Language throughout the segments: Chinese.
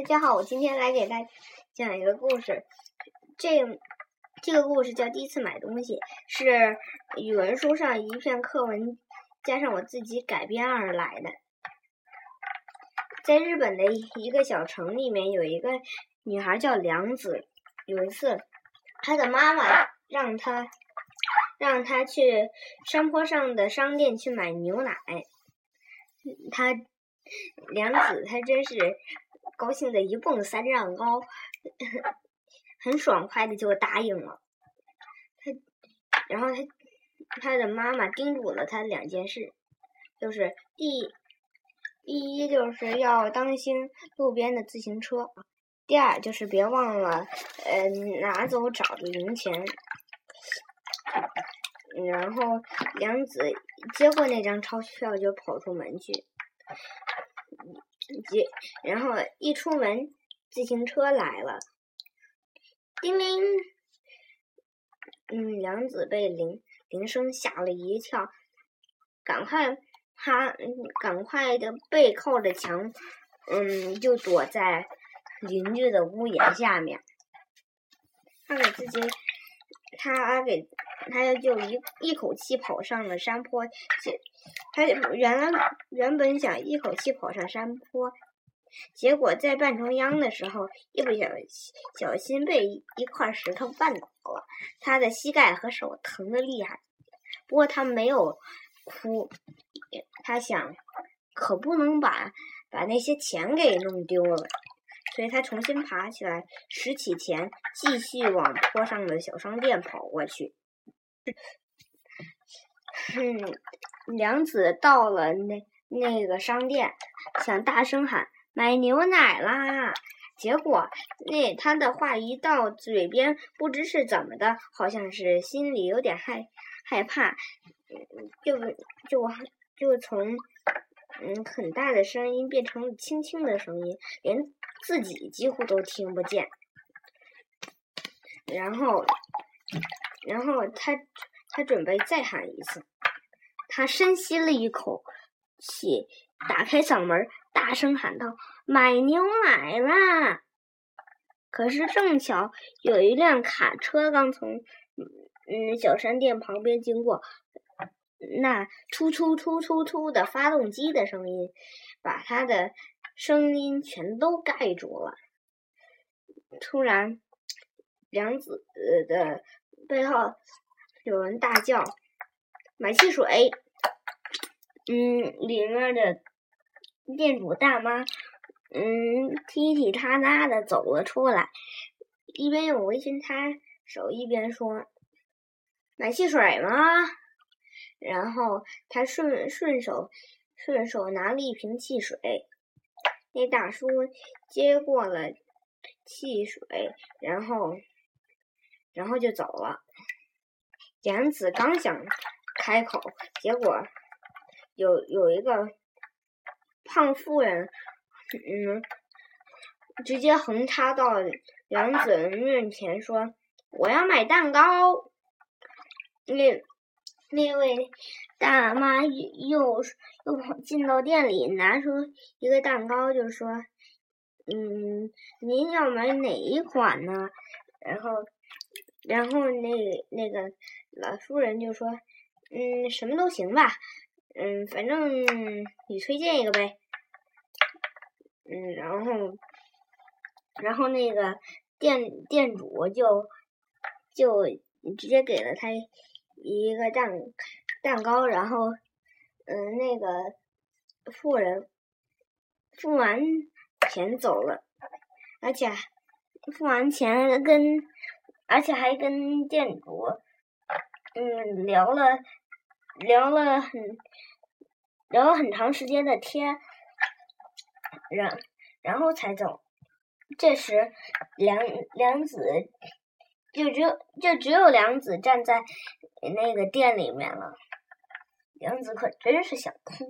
大家好，我今天来给大家讲一个故事。这这个故事叫《第一次买东西》，是语文书上一篇课文加上我自己改编而来的。在日本的一个小城里面，有一个女孩叫良子。有一次，她的妈妈让她让她去山坡上的商店去买牛奶。她良子，她真是。高兴的一蹦三丈高，很爽快的就答应了。他，然后他，他的妈妈叮嘱了他两件事，就是第，第一就是要当心路边的自行车，第二就是别忘了，呃，拿走找的零钱。然后梁子接过那张钞票就跑出门去。接，然后一出门，自行车来了，叮铃，嗯，梁子被铃铃声吓了一跳，赶快，他赶快的背靠着墙，嗯，就躲在邻居的屋檐下面。他给自己，他给，他就一一口气跑上了山坡。他原来原本想一口气跑上山坡，结果在半中央的时候，一不小小心被一块石头绊倒了。他的膝盖和手疼的厉害，不过他没有哭。他想，可不能把把那些钱给弄丢了，所以他重新爬起来，拾起钱，继续往坡上的小商店跑过去。嗯。梁子到了那那个商店，想大声喊买牛奶啦！结果那他的话一到嘴边，不知是怎么的，好像是心里有点害害怕，就就就从嗯很大的声音变成了轻轻的声音，连自己几乎都听不见。然后，然后他他准备再喊一次。他深吸了一口气，打开嗓门，大声喊道：“买牛奶啦！”可是正巧有一辆卡车刚从嗯小商店旁边经过，那突突突突突的发动机的声音，把他的声音全都盖住了。突然，梁子的背后有人大叫。买汽水，嗯，里面的店主大妈，嗯，踢踢踏踏的走了出来，一边用围裙擦手，一边说：“买汽水吗？”然后他顺顺手顺手拿了一瓶汽水，那大叔接过了汽水，然后然后就走了。杨子刚想。开口，结果有有一个胖妇人，嗯，直接横插到杨子面前说：“我要买蛋糕。”那那位大妈又又跑进到店里，拿出一个蛋糕，就说：“嗯，您要买哪一款呢？”然后，然后那那个老妇人就说。嗯，什么都行吧。嗯，反正你推荐一个呗。嗯，然后，然后那个店店主就就直接给了他一个蛋蛋糕，然后嗯，那个富人付完钱走了，而且付完钱跟而且还跟店主嗯聊了。聊了很聊了很长时间的天，然然后才走。这时，梁梁子就只有就只有梁子站在那个店里面了。梁子可真是想哭，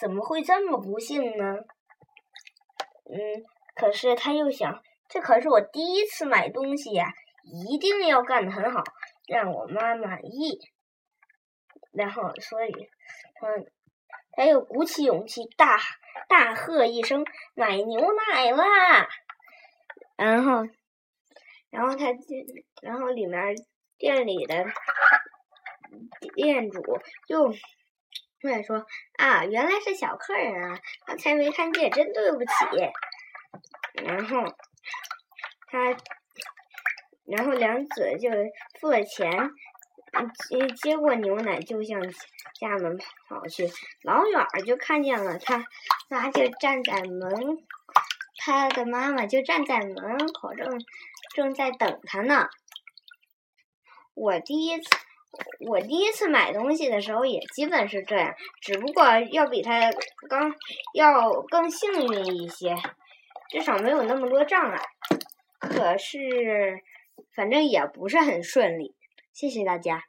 怎么会这么不幸呢？嗯，可是他又想，这可是我第一次买东西呀，一定要干得很好，让我妈满意。然后，所以他他又鼓起勇气，大大喝一声：“买牛奶啦！”然后，然后他，然后里面店里的店主就出来说：“啊，原来是小客人啊，刚才没看见，真对不起。”然后他，然后梁子就付了钱。接接过牛奶，就向家门跑去。老远就看见了他，他就站在门，他的妈妈就站在门口，正正在等他呢。我第一次，我第一次买东西的时候也基本是这样，只不过要比他刚要更幸运一些，至少没有那么多障碍。可是，反正也不是很顺利。谢谢大家。